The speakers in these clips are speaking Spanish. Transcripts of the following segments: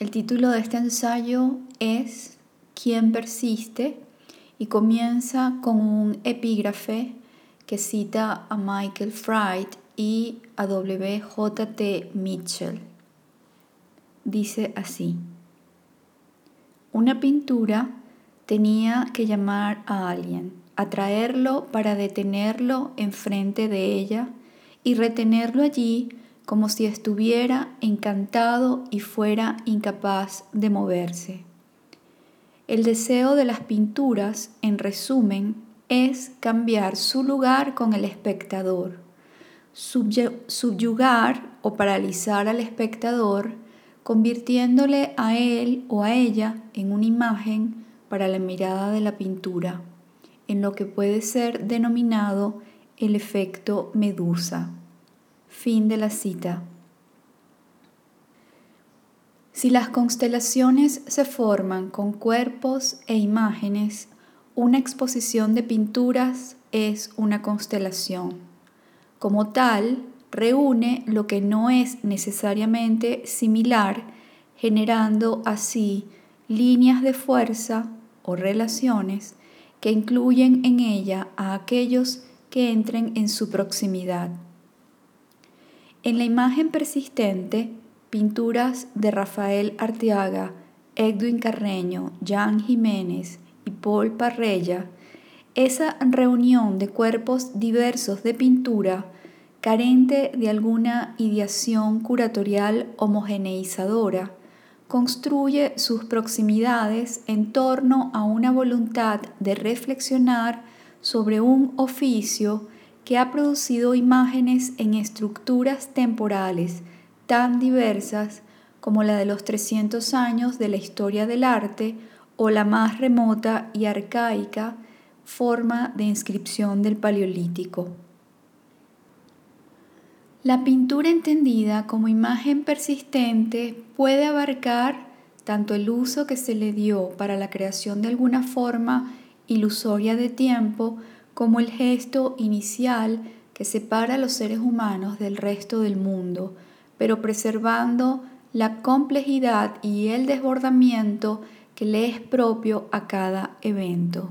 El título de este ensayo es ¿Quién persiste? y comienza con un epígrafe que cita a Michael Fried y a W.J.T. Mitchell. Dice así, una pintura tenía que llamar a alguien, atraerlo para detenerlo enfrente de ella y retenerlo allí como si estuviera encantado y fuera incapaz de moverse. El deseo de las pinturas, en resumen, es cambiar su lugar con el espectador subyugar o paralizar al espectador, convirtiéndole a él o a ella en una imagen para la mirada de la pintura, en lo que puede ser denominado el efecto medusa. Fin de la cita. Si las constelaciones se forman con cuerpos e imágenes, una exposición de pinturas es una constelación. Como tal, reúne lo que no es necesariamente similar, generando así líneas de fuerza o relaciones que incluyen en ella a aquellos que entren en su proximidad. En la imagen persistente, pinturas de Rafael Arteaga, Edwin Carreño, Jan Jiménez y Paul Parrella esa reunión de cuerpos diversos de pintura, carente de alguna ideación curatorial homogeneizadora, construye sus proximidades en torno a una voluntad de reflexionar sobre un oficio que ha producido imágenes en estructuras temporales tan diversas como la de los 300 años de la historia del arte o la más remota y arcaica forma de inscripción del Paleolítico. La pintura entendida como imagen persistente puede abarcar tanto el uso que se le dio para la creación de alguna forma ilusoria de tiempo como el gesto inicial que separa a los seres humanos del resto del mundo, pero preservando la complejidad y el desbordamiento que le es propio a cada evento.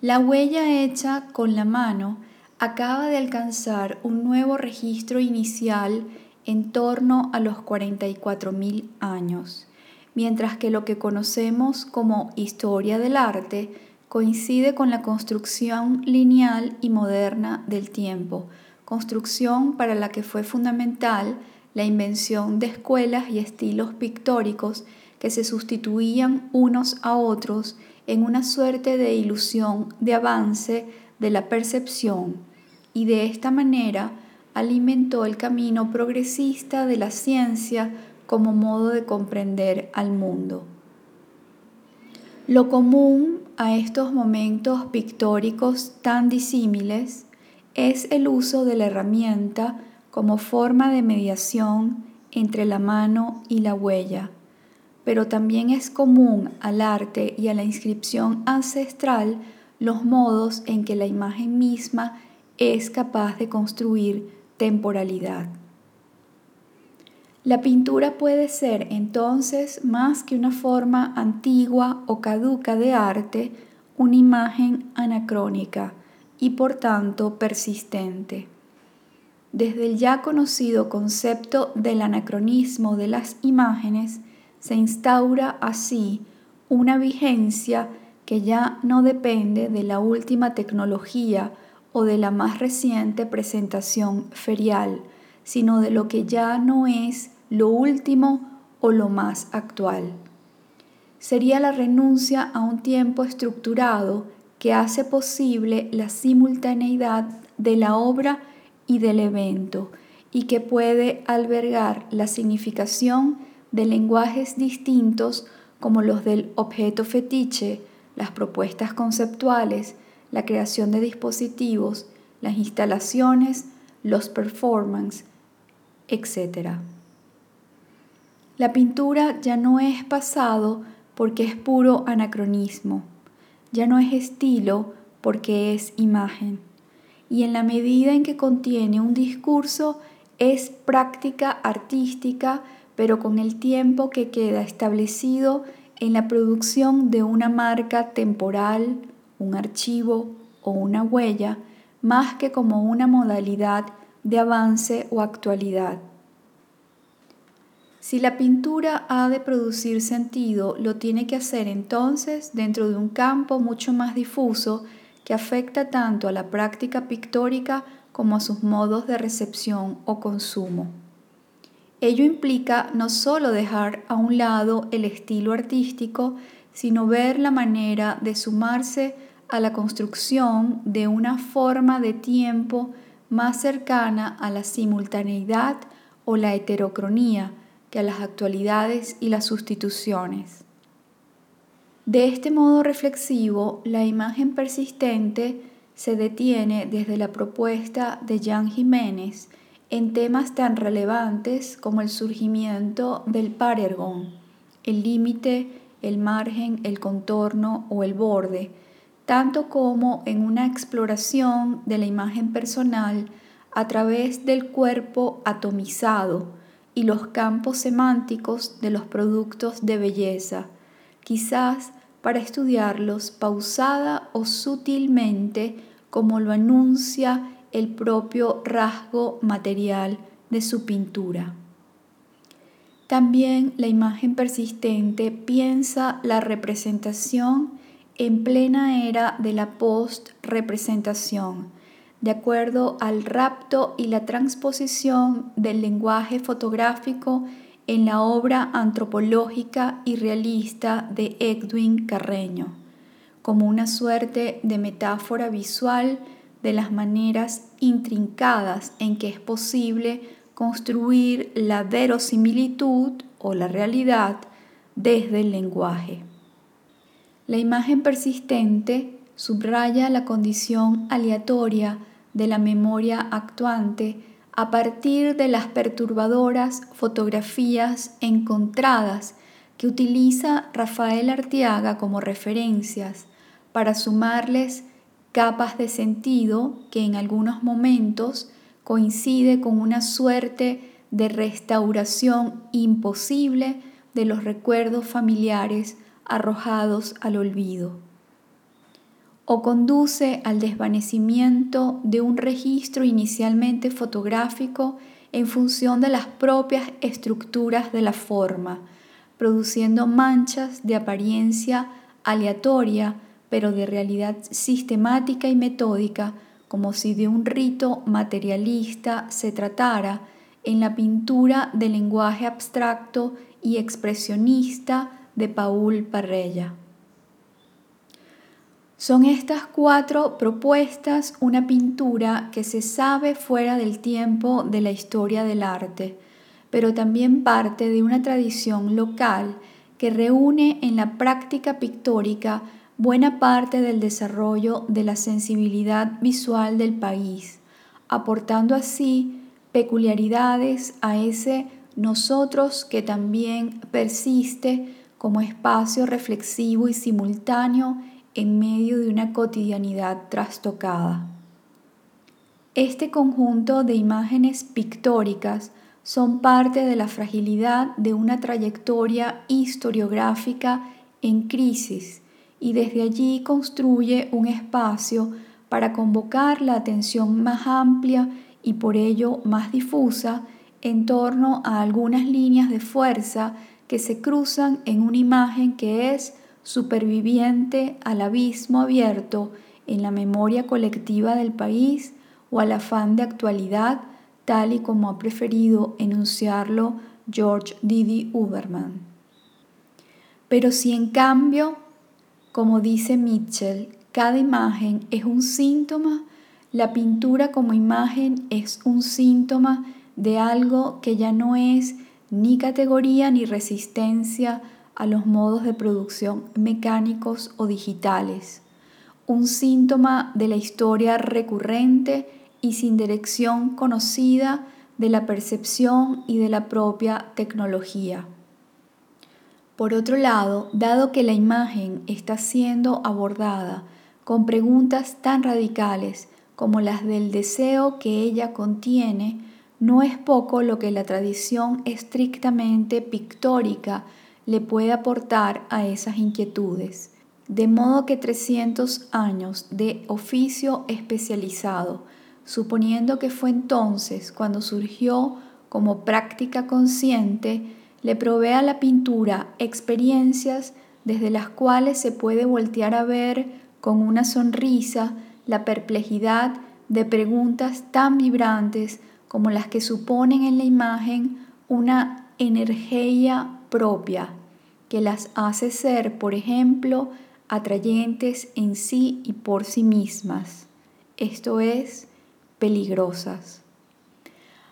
La huella hecha con la mano acaba de alcanzar un nuevo registro inicial en torno a los 44.000 años, mientras que lo que conocemos como historia del arte coincide con la construcción lineal y moderna del tiempo, construcción para la que fue fundamental la invención de escuelas y estilos pictóricos que se sustituían unos a otros en una suerte de ilusión de avance de la percepción y de esta manera alimentó el camino progresista de la ciencia como modo de comprender al mundo. Lo común a estos momentos pictóricos tan disímiles es el uso de la herramienta como forma de mediación entre la mano y la huella pero también es común al arte y a la inscripción ancestral los modos en que la imagen misma es capaz de construir temporalidad. La pintura puede ser entonces más que una forma antigua o caduca de arte, una imagen anacrónica y por tanto persistente. Desde el ya conocido concepto del anacronismo de las imágenes, se instaura así una vigencia que ya no depende de la última tecnología o de la más reciente presentación ferial, sino de lo que ya no es lo último o lo más actual. Sería la renuncia a un tiempo estructurado que hace posible la simultaneidad de la obra y del evento y que puede albergar la significación de lenguajes distintos como los del objeto fetiche, las propuestas conceptuales, la creación de dispositivos, las instalaciones, los performances, etc. La pintura ya no es pasado porque es puro anacronismo, ya no es estilo porque es imagen, y en la medida en que contiene un discurso es práctica artística pero con el tiempo que queda establecido en la producción de una marca temporal, un archivo o una huella, más que como una modalidad de avance o actualidad. Si la pintura ha de producir sentido, lo tiene que hacer entonces dentro de un campo mucho más difuso que afecta tanto a la práctica pictórica como a sus modos de recepción o consumo. Ello implica no solo dejar a un lado el estilo artístico, sino ver la manera de sumarse a la construcción de una forma de tiempo más cercana a la simultaneidad o la heterocronía que a las actualidades y las sustituciones. De este modo reflexivo, la imagen persistente se detiene desde la propuesta de Jan Jiménez en temas tan relevantes como el surgimiento del parergon, el límite, el margen, el contorno o el borde, tanto como en una exploración de la imagen personal a través del cuerpo atomizado y los campos semánticos de los productos de belleza, quizás para estudiarlos pausada o sutilmente como lo anuncia el propio rasgo material de su pintura. También la imagen persistente piensa la representación en plena era de la post-representación, de acuerdo al rapto y la transposición del lenguaje fotográfico en la obra antropológica y realista de Edwin Carreño, como una suerte de metáfora visual de las maneras intrincadas en que es posible construir la verosimilitud o la realidad desde el lenguaje. La imagen persistente subraya la condición aleatoria de la memoria actuante a partir de las perturbadoras fotografías encontradas que utiliza Rafael Artiaga como referencias para sumarles capas de sentido que en algunos momentos coincide con una suerte de restauración imposible de los recuerdos familiares arrojados al olvido. O conduce al desvanecimiento de un registro inicialmente fotográfico en función de las propias estructuras de la forma, produciendo manchas de apariencia aleatoria pero de realidad sistemática y metódica, como si de un rito materialista se tratara en la pintura del lenguaje abstracto y expresionista de Paul Parrella. Son estas cuatro propuestas una pintura que se sabe fuera del tiempo de la historia del arte, pero también parte de una tradición local que reúne en la práctica pictórica buena parte del desarrollo de la sensibilidad visual del país, aportando así peculiaridades a ese nosotros que también persiste como espacio reflexivo y simultáneo en medio de una cotidianidad trastocada. Este conjunto de imágenes pictóricas son parte de la fragilidad de una trayectoria historiográfica en crisis y desde allí construye un espacio para convocar la atención más amplia y por ello más difusa en torno a algunas líneas de fuerza que se cruzan en una imagen que es superviviente al abismo abierto en la memoria colectiva del país o al afán de actualidad, tal y como ha preferido enunciarlo George Didi Uberman. Pero si en cambio como dice Mitchell, cada imagen es un síntoma, la pintura como imagen es un síntoma de algo que ya no es ni categoría ni resistencia a los modos de producción mecánicos o digitales, un síntoma de la historia recurrente y sin dirección conocida de la percepción y de la propia tecnología. Por otro lado, dado que la imagen está siendo abordada con preguntas tan radicales como las del deseo que ella contiene, no es poco lo que la tradición estrictamente pictórica le puede aportar a esas inquietudes. De modo que 300 años de oficio especializado, suponiendo que fue entonces cuando surgió como práctica consciente, le provee a la pintura experiencias desde las cuales se puede voltear a ver con una sonrisa la perplejidad de preguntas tan vibrantes como las que suponen en la imagen una energía propia que las hace ser, por ejemplo, atrayentes en sí y por sí mismas, esto es, peligrosas.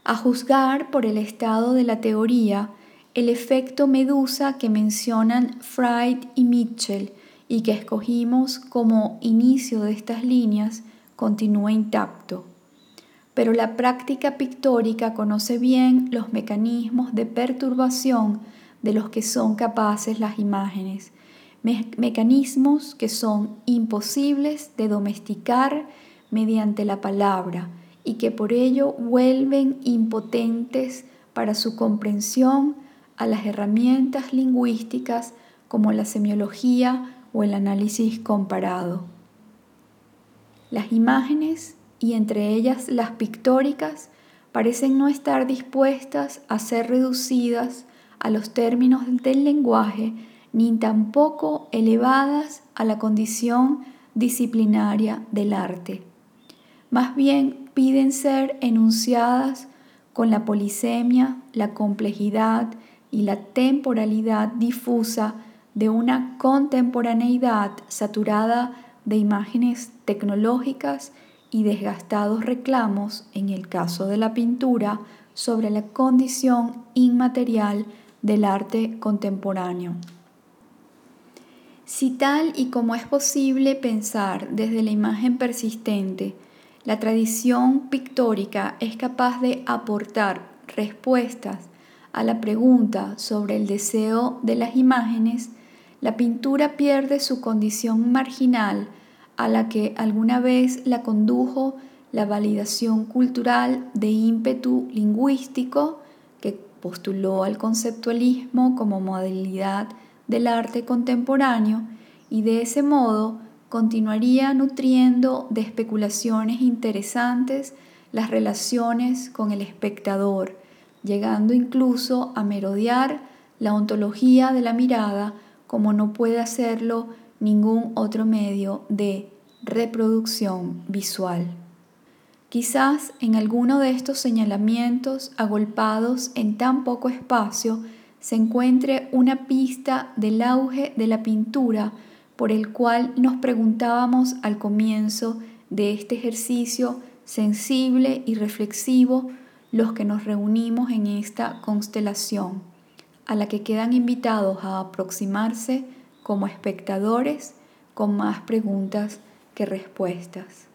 A juzgar por el estado de la teoría, el efecto medusa que mencionan Freud y Mitchell y que escogimos como inicio de estas líneas continúa intacto. Pero la práctica pictórica conoce bien los mecanismos de perturbación de los que son capaces las imágenes, mecanismos que son imposibles de domesticar mediante la palabra y que por ello vuelven impotentes para su comprensión a las herramientas lingüísticas como la semiología o el análisis comparado. Las imágenes, y entre ellas las pictóricas, parecen no estar dispuestas a ser reducidas a los términos del lenguaje, ni tampoco elevadas a la condición disciplinaria del arte. Más bien piden ser enunciadas con la polisemia, la complejidad y la temporalidad difusa de una contemporaneidad saturada de imágenes tecnológicas y desgastados reclamos, en el caso de la pintura, sobre la condición inmaterial del arte contemporáneo. Si tal y como es posible pensar desde la imagen persistente, la tradición pictórica es capaz de aportar respuestas a la pregunta sobre el deseo de las imágenes, la pintura pierde su condición marginal a la que alguna vez la condujo la validación cultural de ímpetu lingüístico que postuló al conceptualismo como modalidad del arte contemporáneo y de ese modo continuaría nutriendo de especulaciones interesantes las relaciones con el espectador, llegando incluso a merodear la ontología de la mirada como no puede hacerlo ningún otro medio de reproducción visual. Quizás en alguno de estos señalamientos agolpados en tan poco espacio se encuentre una pista del auge de la pintura por el cual nos preguntábamos al comienzo de este ejercicio sensible y reflexivo los que nos reunimos en esta constelación, a la que quedan invitados a aproximarse como espectadores con más preguntas que respuestas.